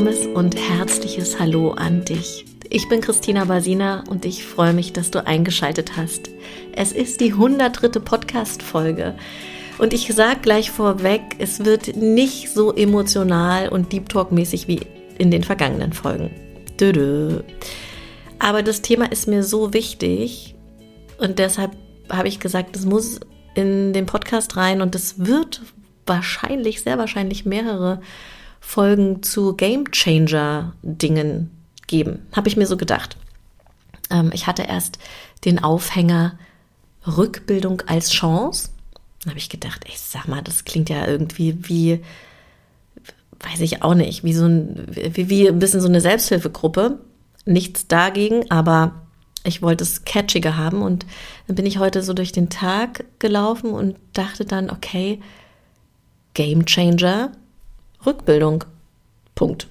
warmes und herzliches Hallo an dich. Ich bin Christina Basina und ich freue mich, dass du eingeschaltet hast. Es ist die 103. Podcast-Folge. Und ich sage gleich vorweg, es wird nicht so emotional und Deep Talk-mäßig wie in den vergangenen Folgen. Dödö. Aber das Thema ist mir so wichtig und deshalb habe ich gesagt, es muss in den Podcast rein und es wird wahrscheinlich, sehr wahrscheinlich mehrere Folgen zu Game Changer Dingen geben. Habe ich mir so gedacht. Ähm, ich hatte erst den Aufhänger Rückbildung als Chance. Da habe ich gedacht, ich sag mal, das klingt ja irgendwie wie, weiß ich auch nicht, wie so ein, wie, wie ein bisschen so eine Selbsthilfegruppe. Nichts dagegen, aber ich wollte es catchiger haben und dann bin ich heute so durch den Tag gelaufen und dachte dann, okay, Game Changer, Rückbildung. Punkt.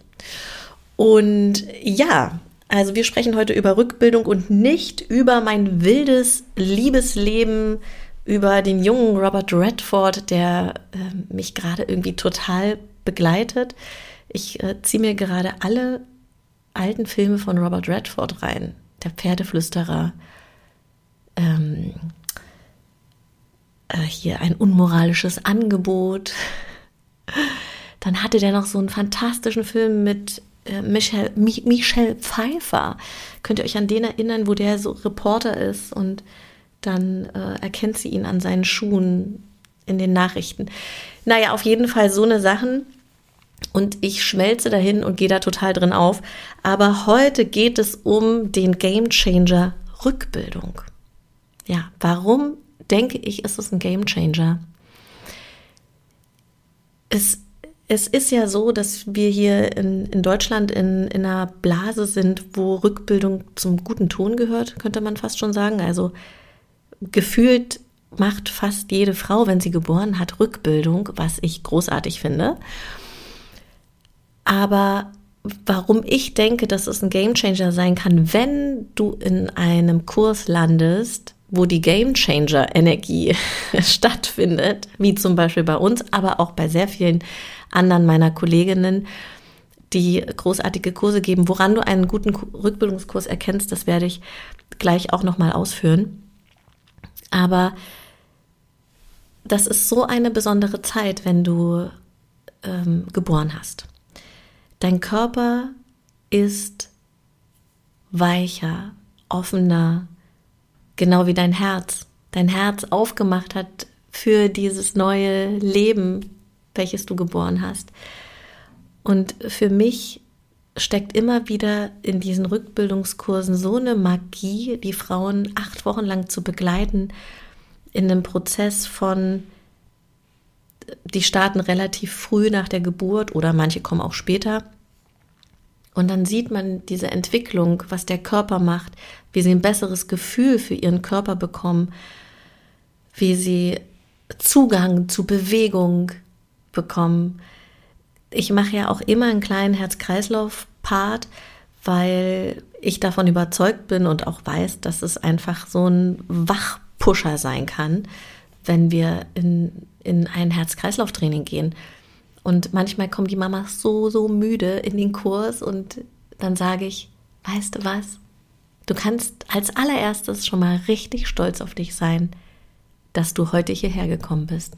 Und ja, also wir sprechen heute über Rückbildung und nicht über mein wildes Liebesleben, über den jungen Robert Redford, der äh, mich gerade irgendwie total begleitet. Ich äh, ziehe mir gerade alle alten Filme von Robert Redford rein. Der Pferdeflüsterer, ähm, äh, hier ein unmoralisches Angebot. Dann hatte der noch so einen fantastischen Film mit äh, Michelle, Michelle Pfeiffer. Könnt ihr euch an den erinnern, wo der so Reporter ist und dann äh, erkennt sie ihn an seinen Schuhen in den Nachrichten. Naja, auf jeden Fall so eine Sachen. Und ich schmelze dahin und gehe da total drin auf. Aber heute geht es um den Game Changer Rückbildung. Ja, warum denke ich, ist es ein Game Changer? Es es ist ja so, dass wir hier in, in Deutschland in, in einer Blase sind, wo Rückbildung zum guten Ton gehört, könnte man fast schon sagen. Also gefühlt macht fast jede Frau, wenn sie geboren hat, Rückbildung, was ich großartig finde. Aber warum ich denke, dass es ein Gamechanger sein kann, wenn du in einem Kurs landest, wo die Gamechanger Energie stattfindet, wie zum Beispiel bei uns, aber auch bei sehr vielen anderen meiner Kolleginnen, die großartige Kurse geben. Woran du einen guten Rückbildungskurs erkennst, das werde ich gleich auch nochmal ausführen. Aber das ist so eine besondere Zeit, wenn du ähm, geboren hast. Dein Körper ist weicher, offener, genau wie dein Herz. Dein Herz aufgemacht hat für dieses neue Leben, welches du geboren hast. Und für mich steckt immer wieder in diesen Rückbildungskursen so eine Magie, die Frauen acht Wochen lang zu begleiten, in einem Prozess von, die starten relativ früh nach der Geburt oder manche kommen auch später. Und dann sieht man diese Entwicklung, was der Körper macht, wie sie ein besseres Gefühl für ihren Körper bekommen, wie sie Zugang zu Bewegung, bekommen. Ich mache ja auch immer einen kleinen Herz-Kreislauf-Part, weil ich davon überzeugt bin und auch weiß, dass es einfach so ein Wachpusher sein kann, wenn wir in, in ein Herz-Kreislauf-Training gehen. Und manchmal kommen die Mamas so, so müde in den Kurs und dann sage ich, weißt du was? Du kannst als allererstes schon mal richtig stolz auf dich sein, dass du heute hierher gekommen bist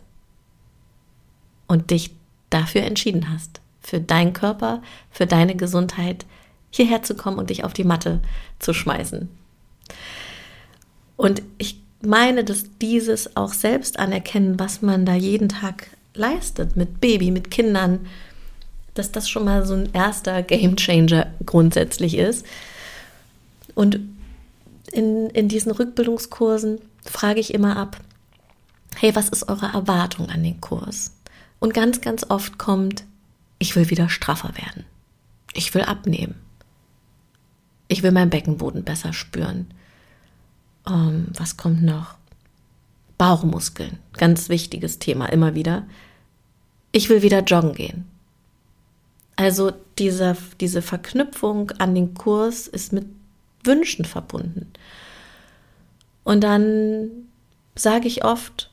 und dich dafür entschieden hast, für deinen Körper, für deine Gesundheit hierher zu kommen und dich auf die Matte zu schmeißen. Und ich meine, dass dieses auch selbst anerkennen, was man da jeden Tag leistet mit Baby, mit Kindern, dass das schon mal so ein erster Game Changer grundsätzlich ist. Und in, in diesen Rückbildungskursen frage ich immer ab, hey, was ist eure Erwartung an den Kurs? Und ganz, ganz oft kommt, ich will wieder straffer werden. Ich will abnehmen. Ich will meinen Beckenboden besser spüren. Ähm, was kommt noch? Bauchmuskeln. Ganz wichtiges Thema immer wieder. Ich will wieder joggen gehen. Also diese, diese Verknüpfung an den Kurs ist mit Wünschen verbunden. Und dann sage ich oft,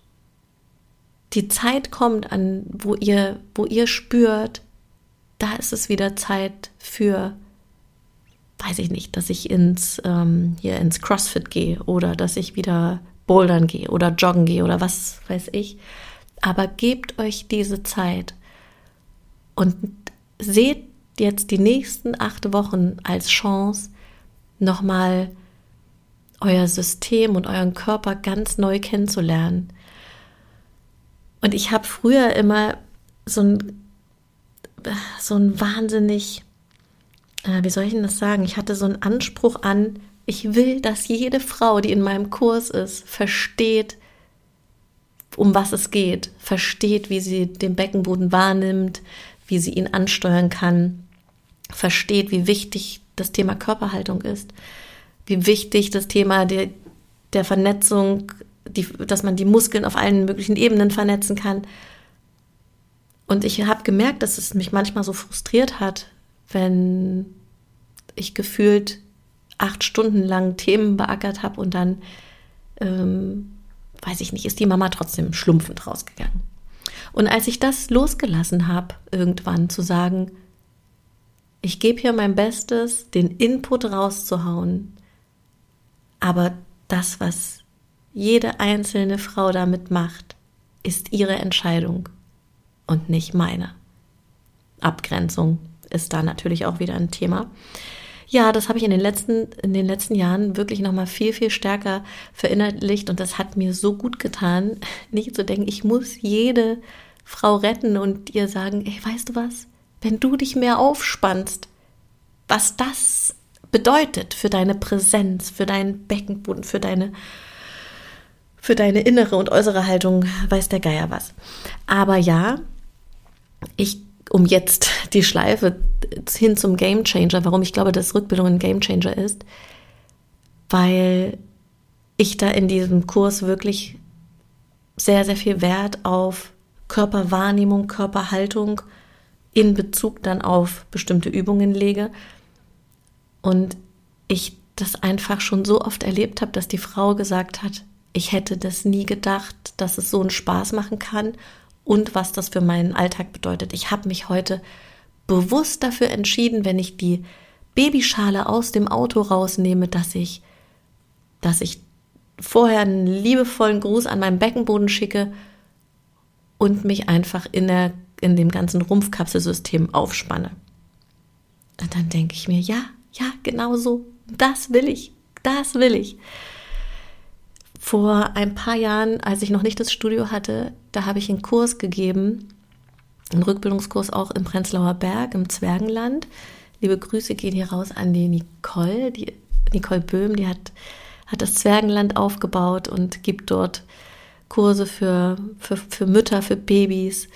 die Zeit kommt, an wo ihr, wo ihr spürt, da ist es wieder Zeit für, weiß ich nicht, dass ich ins, ähm, hier ins CrossFit gehe oder dass ich wieder bouldern gehe oder joggen gehe oder was weiß ich. Aber gebt euch diese Zeit und seht jetzt die nächsten acht Wochen als Chance, nochmal euer System und euren Körper ganz neu kennenzulernen. Und ich habe früher immer so ein, so ein wahnsinnig, äh, wie soll ich denn das sagen? Ich hatte so einen Anspruch an, ich will, dass jede Frau, die in meinem Kurs ist, versteht, um was es geht, versteht, wie sie den Beckenboden wahrnimmt, wie sie ihn ansteuern kann, versteht, wie wichtig das Thema Körperhaltung ist, wie wichtig das Thema der, der Vernetzung, die, dass man die Muskeln auf allen möglichen Ebenen vernetzen kann. Und ich habe gemerkt, dass es mich manchmal so frustriert hat, wenn ich gefühlt acht Stunden lang Themen beackert habe und dann, ähm, weiß ich nicht, ist die Mama trotzdem schlumpfend rausgegangen. Und als ich das losgelassen habe, irgendwann zu sagen, ich gebe hier mein Bestes, den Input rauszuhauen, aber das, was jede einzelne Frau damit macht, ist ihre Entscheidung und nicht meine. Abgrenzung ist da natürlich auch wieder ein Thema. Ja, das habe ich in den letzten, in den letzten Jahren wirklich nochmal viel, viel stärker verinnerlicht und das hat mir so gut getan, nicht zu denken, ich muss jede Frau retten und ihr sagen, ey, weißt du was? Wenn du dich mehr aufspannst, was das bedeutet für deine Präsenz, für deinen Beckenboden, für deine für deine innere und äußere Haltung, weiß der Geier was. Aber ja, ich um jetzt die Schleife hin zum Game Changer, warum ich glaube, dass Rückbildung ein Game Changer ist, weil ich da in diesem Kurs wirklich sehr, sehr viel Wert auf Körperwahrnehmung, Körperhaltung in Bezug dann auf bestimmte Übungen lege. Und ich das einfach schon so oft erlebt habe, dass die Frau gesagt hat, ich hätte das nie gedacht, dass es so einen Spaß machen kann und was das für meinen Alltag bedeutet. Ich habe mich heute bewusst dafür entschieden, wenn ich die Babyschale aus dem Auto rausnehme, dass ich, dass ich vorher einen liebevollen Gruß an meinen Beckenboden schicke und mich einfach in, der, in dem ganzen Rumpfkapselsystem aufspanne. Und dann denke ich mir, ja, ja, genau so, das will ich, das will ich. Vor ein paar Jahren, als ich noch nicht das Studio hatte, da habe ich einen Kurs gegeben, einen Rückbildungskurs auch im Prenzlauer Berg, im Zwergenland. Liebe Grüße gehen hier raus an die Nicole, die Nicole Böhm, die hat, hat das Zwergenland aufgebaut und gibt dort Kurse für, für, für Mütter, für Babys.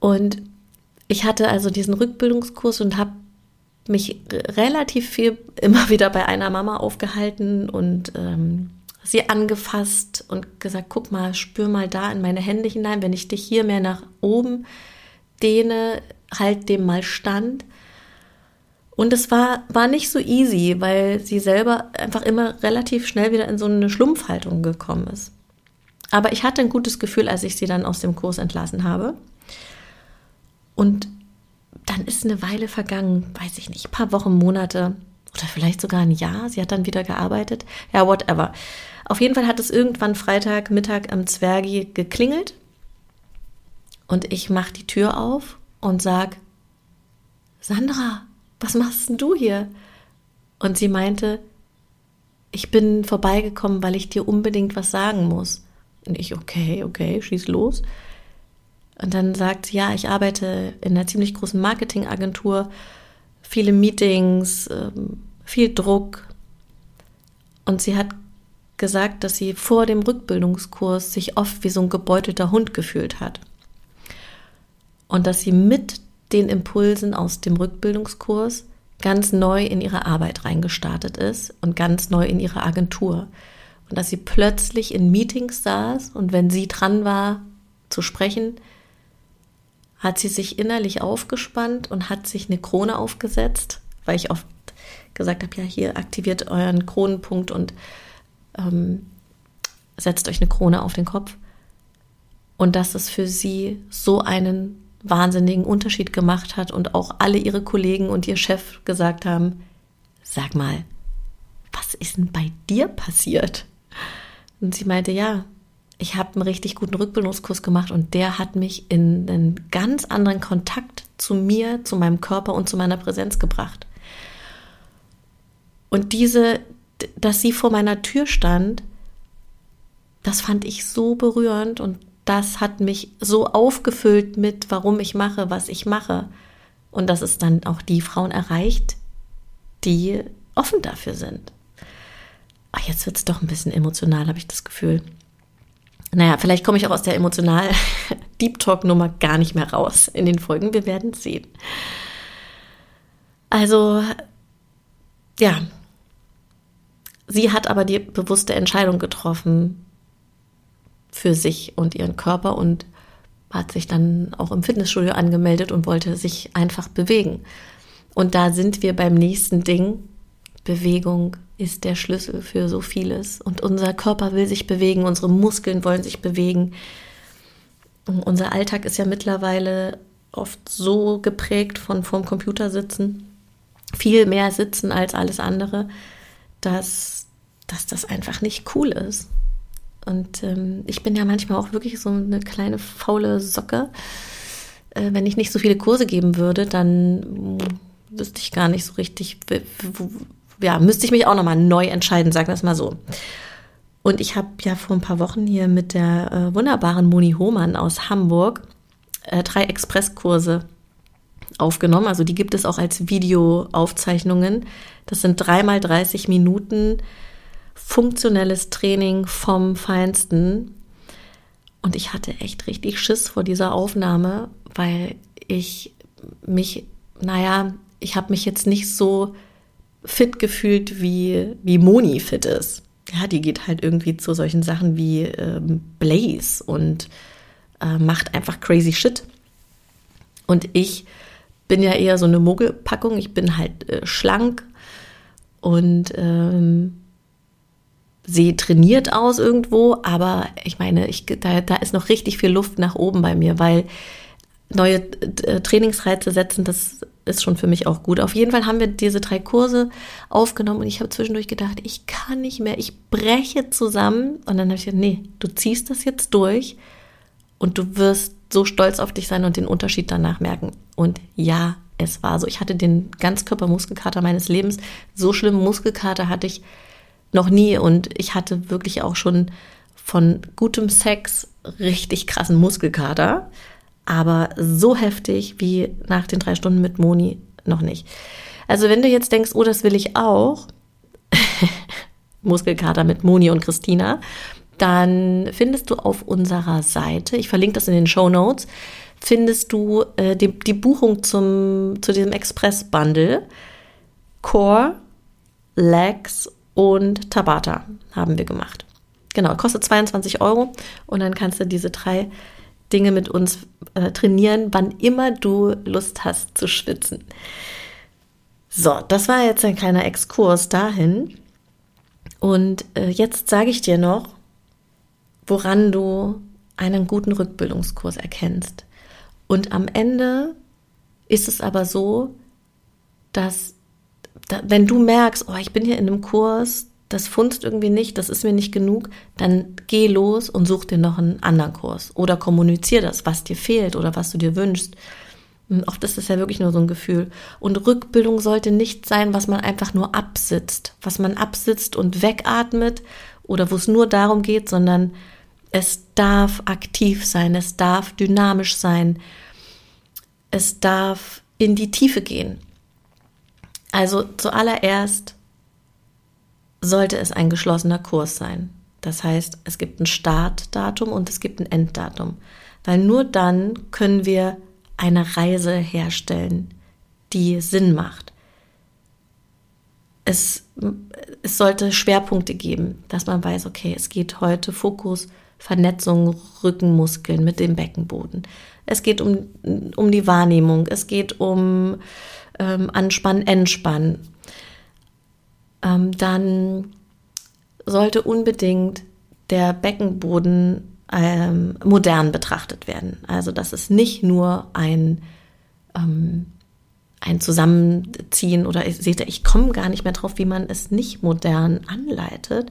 Und ich hatte also diesen Rückbildungskurs und habe mich relativ viel immer wieder bei einer Mama aufgehalten und ähm, sie angefasst und gesagt, guck mal, spür mal da in meine Hände hinein, wenn ich dich hier mehr nach oben dehne, halt dem mal stand. Und es war, war nicht so easy, weil sie selber einfach immer relativ schnell wieder in so eine Schlumpfhaltung gekommen ist. Aber ich hatte ein gutes Gefühl, als ich sie dann aus dem Kurs entlassen habe. Und dann ist eine Weile vergangen, weiß ich nicht, ein paar Wochen, Monate oder vielleicht sogar ein Jahr. Sie hat dann wieder gearbeitet. Ja, whatever. Auf jeden Fall hat es irgendwann Freitag Mittag am Zwergi geklingelt und ich mache die Tür auf und sag, Sandra, was machst denn du hier? Und sie meinte, ich bin vorbeigekommen, weil ich dir unbedingt was sagen muss. Und ich, okay, okay, schieß los. Und dann sagt sie, ja, ich arbeite in einer ziemlich großen Marketingagentur, viele Meetings, ähm, viel Druck. Und sie hat gesagt, dass sie vor dem Rückbildungskurs sich oft wie so ein gebeutelter Hund gefühlt hat. Und dass sie mit den Impulsen aus dem Rückbildungskurs ganz neu in ihre Arbeit reingestartet ist und ganz neu in ihre Agentur und dass sie plötzlich in Meetings saß und wenn sie dran war zu sprechen, hat sie sich innerlich aufgespannt und hat sich eine Krone aufgesetzt, weil ich oft gesagt habe, ja, hier aktiviert euren Kronenpunkt und ähm, setzt euch eine Krone auf den Kopf. Und dass es für sie so einen wahnsinnigen Unterschied gemacht hat und auch alle ihre Kollegen und ihr Chef gesagt haben, sag mal, was ist denn bei dir passiert? Und sie meinte, ja, ich habe einen richtig guten Rückbildungskurs gemacht und der hat mich in einen ganz anderen Kontakt zu mir, zu meinem Körper und zu meiner Präsenz gebracht. Und diese, dass sie vor meiner Tür stand, das fand ich so berührend und das hat mich so aufgefüllt mit, warum ich mache, was ich mache. Und dass es dann auch die Frauen erreicht, die offen dafür sind. Ach, jetzt wird es doch ein bisschen emotional, habe ich das Gefühl. Naja, vielleicht komme ich auch aus der emotional Deep Talk Nummer gar nicht mehr raus in den Folgen. Wir werden sehen. Also, ja. Sie hat aber die bewusste Entscheidung getroffen für sich und ihren Körper und hat sich dann auch im Fitnessstudio angemeldet und wollte sich einfach bewegen. Und da sind wir beim nächsten Ding. Bewegung ist der Schlüssel für so vieles. Und unser Körper will sich bewegen, unsere Muskeln wollen sich bewegen. Und unser Alltag ist ja mittlerweile oft so geprägt von vorm Computer sitzen, viel mehr sitzen als alles andere, dass, dass das einfach nicht cool ist. Und ähm, ich bin ja manchmal auch wirklich so eine kleine faule Socke. Äh, wenn ich nicht so viele Kurse geben würde, dann hm, wüsste ich gar nicht so richtig, ja, müsste ich mich auch nochmal neu entscheiden, sagen wir es mal so. Und ich habe ja vor ein paar Wochen hier mit der äh, wunderbaren Moni Hohmann aus Hamburg äh, drei Expresskurse aufgenommen. Also die gibt es auch als Videoaufzeichnungen. Das sind dreimal 30 Minuten funktionelles Training vom Feinsten. Und ich hatte echt richtig Schiss vor dieser Aufnahme, weil ich mich, naja, ich habe mich jetzt nicht so fit gefühlt, wie, wie Moni fit ist. Ja, die geht halt irgendwie zu solchen Sachen wie ähm, Blaze und äh, macht einfach crazy shit. Und ich bin ja eher so eine Mogelpackung. Ich bin halt äh, schlank und ähm, sehe trainiert aus irgendwo, aber ich meine, ich, da, da ist noch richtig viel Luft nach oben bei mir, weil neue äh, Trainingsreize setzen, das ist schon für mich auch gut. Auf jeden Fall haben wir diese drei Kurse aufgenommen und ich habe zwischendurch gedacht, ich kann nicht mehr, ich breche zusammen. Und dann habe ich gesagt, nee, du ziehst das jetzt durch und du wirst so stolz auf dich sein und den Unterschied danach merken. Und ja, es war so. Ich hatte den Ganzkörpermuskelkater meines Lebens. So schlimmen Muskelkater hatte ich noch nie und ich hatte wirklich auch schon von gutem Sex richtig krassen Muskelkater aber so heftig wie nach den drei Stunden mit Moni noch nicht. Also wenn du jetzt denkst, oh, das will ich auch, Muskelkater mit Moni und Christina, dann findest du auf unserer Seite, ich verlinke das in den Show Notes, findest du äh, die, die, Buchung zum, zu diesem Express-Bundle. Core, Legs und Tabata haben wir gemacht. Genau, kostet 22 Euro und dann kannst du diese drei Dinge mit uns äh, trainieren, wann immer du Lust hast zu schwitzen. So, das war jetzt ein kleiner Exkurs dahin. Und äh, jetzt sage ich dir noch, woran du einen guten Rückbildungskurs erkennst. Und am Ende ist es aber so, dass da, wenn du merkst, oh, ich bin hier in einem Kurs, das funzt irgendwie nicht, das ist mir nicht genug, dann geh los und such dir noch einen anderen Kurs oder kommunizier das, was dir fehlt oder was du dir wünschst. oft ist es ja wirklich nur so ein Gefühl. Und Rückbildung sollte nicht sein, was man einfach nur absitzt, was man absitzt und wegatmet oder wo es nur darum geht, sondern es darf aktiv sein, es darf dynamisch sein, es darf in die Tiefe gehen. Also zuallererst sollte es ein geschlossener Kurs sein. Das heißt, es gibt ein Startdatum und es gibt ein Enddatum. Weil nur dann können wir eine Reise herstellen, die Sinn macht. Es, es sollte Schwerpunkte geben, dass man weiß, okay, es geht heute Fokus, Vernetzung, Rückenmuskeln mit dem Beckenboden. Es geht um, um die Wahrnehmung, es geht um ähm, Anspannen, Entspannen, ähm, dann sollte unbedingt der Beckenboden ähm, modern betrachtet werden. Also dass es nicht nur ein, ähm, ein Zusammenziehen oder seht ihr, ich komme gar nicht mehr drauf, wie man es nicht modern anleitet,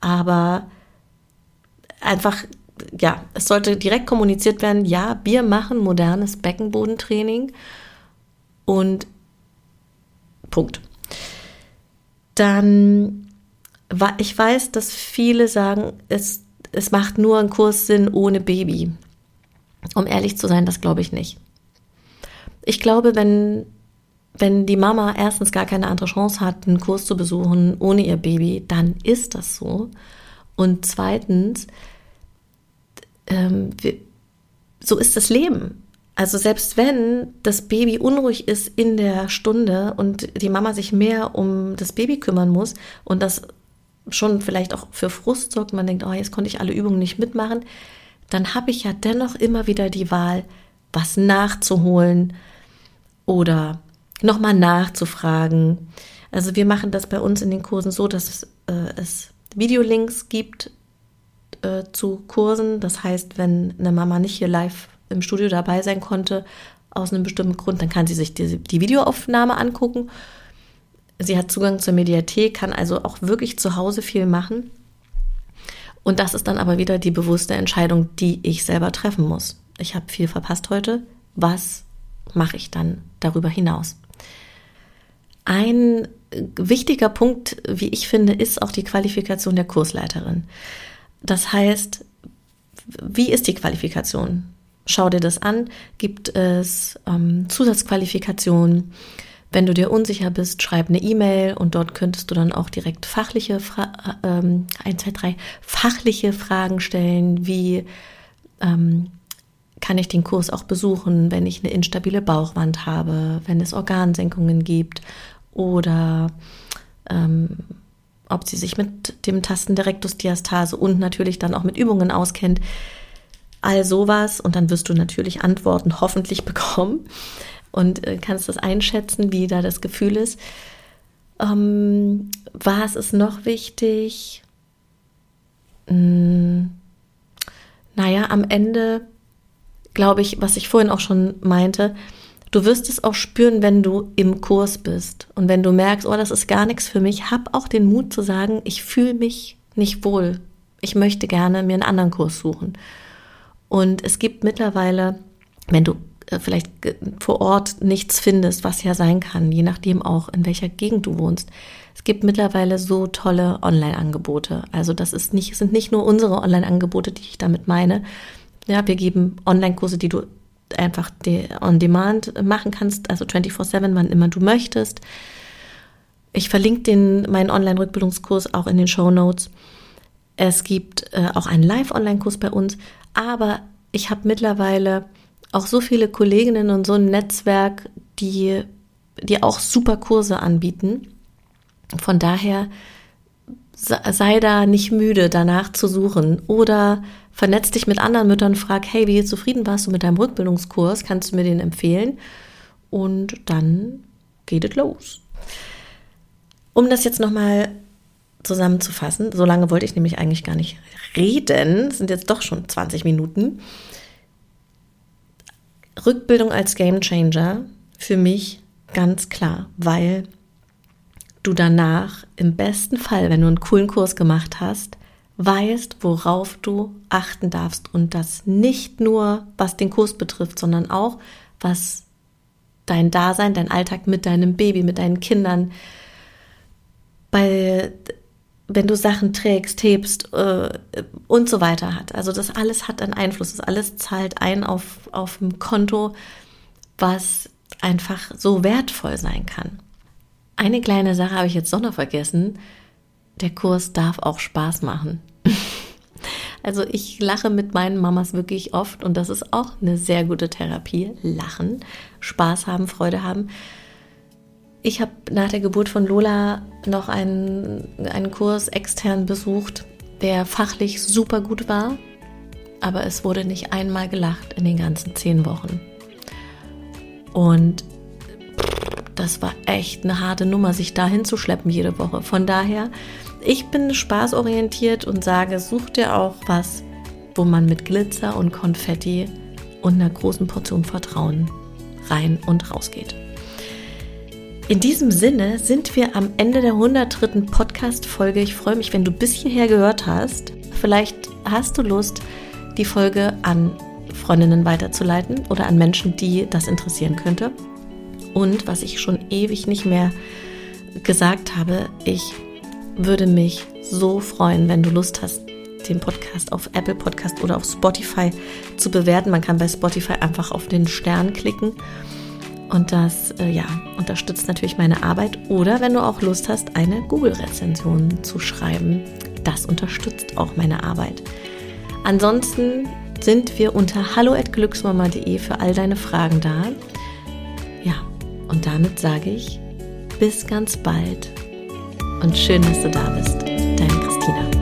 aber einfach, ja, es sollte direkt kommuniziert werden, ja, wir machen modernes Beckenbodentraining und Punkt. Dann, ich weiß, dass viele sagen, es es macht nur ein Kurs Sinn ohne Baby. Um ehrlich zu sein, das glaube ich nicht. Ich glaube, wenn, wenn die Mama erstens gar keine andere Chance hat, einen Kurs zu besuchen ohne ihr Baby, dann ist das so. Und zweitens, ähm, wir, so ist das Leben. Also selbst wenn das Baby unruhig ist in der Stunde und die Mama sich mehr um das Baby kümmern muss und das schon vielleicht auch für Frust sorgt, man denkt, oh, jetzt konnte ich alle Übungen nicht mitmachen, dann habe ich ja dennoch immer wieder die Wahl, was nachzuholen oder nochmal nachzufragen. Also wir machen das bei uns in den Kursen so, dass äh, es Videolinks gibt äh, zu Kursen. Das heißt, wenn eine Mama nicht hier live im Studio dabei sein konnte, aus einem bestimmten Grund, dann kann sie sich die, die Videoaufnahme angucken Sie hat Zugang zur Mediathek, kann also auch wirklich zu Hause viel machen. Und das ist dann aber wieder die bewusste Entscheidung, die ich selber treffen muss. Ich habe viel verpasst heute. Was mache ich dann darüber hinaus? Ein wichtiger Punkt, wie ich finde, ist auch die Qualifikation der Kursleiterin. Das heißt, wie ist die Qualifikation? Schau dir das an. Gibt es ähm, Zusatzqualifikationen? Wenn du dir unsicher bist, schreib eine E-Mail und dort könntest du dann auch direkt fachliche, Fra ähm, 1, 2, 3, fachliche Fragen stellen, wie ähm, kann ich den Kurs auch besuchen, wenn ich eine instabile Bauchwand habe, wenn es Organsenkungen gibt oder ähm, ob sie sich mit dem Tasten der Rektusdiastase und natürlich dann auch mit Übungen auskennt. All sowas und dann wirst du natürlich Antworten hoffentlich bekommen und äh, kannst das einschätzen, wie da das Gefühl ist. Ähm, was ist noch wichtig? Hm, naja, am Ende glaube ich, was ich vorhin auch schon meinte, du wirst es auch spüren, wenn du im Kurs bist und wenn du merkst, oh, das ist gar nichts für mich, hab auch den Mut zu sagen, ich fühle mich nicht wohl. Ich möchte gerne mir einen anderen Kurs suchen. Und es gibt mittlerweile, wenn du äh, vielleicht vor Ort nichts findest, was ja sein kann, je nachdem auch, in welcher Gegend du wohnst. Es gibt mittlerweile so tolle Online-Angebote. Also das ist nicht, sind nicht nur unsere Online-Angebote, die ich damit meine. Ja, wir geben Online-Kurse, die du einfach on demand machen kannst, also 24-7, wann immer du möchtest. Ich verlinke den, meinen Online-Rückbildungskurs auch in den Show Notes. Es gibt äh, auch einen Live-Online-Kurs bei uns, aber ich habe mittlerweile auch so viele Kolleginnen und so ein Netzwerk, die, die auch super Kurse anbieten. Von daher sei da nicht müde, danach zu suchen oder vernetz dich mit anderen Müttern, frag, hey, wie zufrieden warst du mit deinem Rückbildungskurs? Kannst du mir den empfehlen? Und dann geht es los. Um das jetzt nochmal zusammenzufassen, so lange wollte ich nämlich eigentlich gar nicht reden, sind jetzt doch schon 20 Minuten. Rückbildung als Game Changer für mich ganz klar, weil du danach im besten Fall, wenn du einen coolen Kurs gemacht hast, weißt, worauf du achten darfst und das nicht nur, was den Kurs betrifft, sondern auch, was dein Dasein, dein Alltag mit deinem Baby, mit deinen Kindern, bei wenn du Sachen trägst, hebst äh, und so weiter hat. Also das alles hat einen Einfluss, das alles zahlt ein auf, auf ein Konto, was einfach so wertvoll sein kann. Eine kleine Sache habe ich jetzt doch noch vergessen. Der Kurs darf auch Spaß machen. also ich lache mit meinen Mamas wirklich oft und das ist auch eine sehr gute Therapie. Lachen, Spaß haben, Freude haben. Ich habe nach der Geburt von Lola noch einen, einen Kurs extern besucht, der fachlich super gut war, aber es wurde nicht einmal gelacht in den ganzen zehn Wochen. Und das war echt eine harte Nummer, sich da hinzuschleppen jede Woche. Von daher, ich bin spaßorientiert und sage, such dir auch was, wo man mit Glitzer und Konfetti und einer großen Portion Vertrauen rein und rausgeht. In diesem Sinne sind wir am Ende der 103. Podcast-Folge. Ich freue mich, wenn du bis hierher gehört hast. Vielleicht hast du Lust, die Folge an Freundinnen weiterzuleiten oder an Menschen, die das interessieren könnte. Und was ich schon ewig nicht mehr gesagt habe, ich würde mich so freuen, wenn du Lust hast, den Podcast auf Apple Podcast oder auf Spotify zu bewerten. Man kann bei Spotify einfach auf den Stern klicken und das äh, ja, unterstützt natürlich meine Arbeit. Oder wenn du auch Lust hast, eine Google-Rezension zu schreiben, das unterstützt auch meine Arbeit. Ansonsten sind wir unter hallo@glücksmama.de für all deine Fragen da. Ja, und damit sage ich bis ganz bald und schön, dass du da bist. Deine Christina.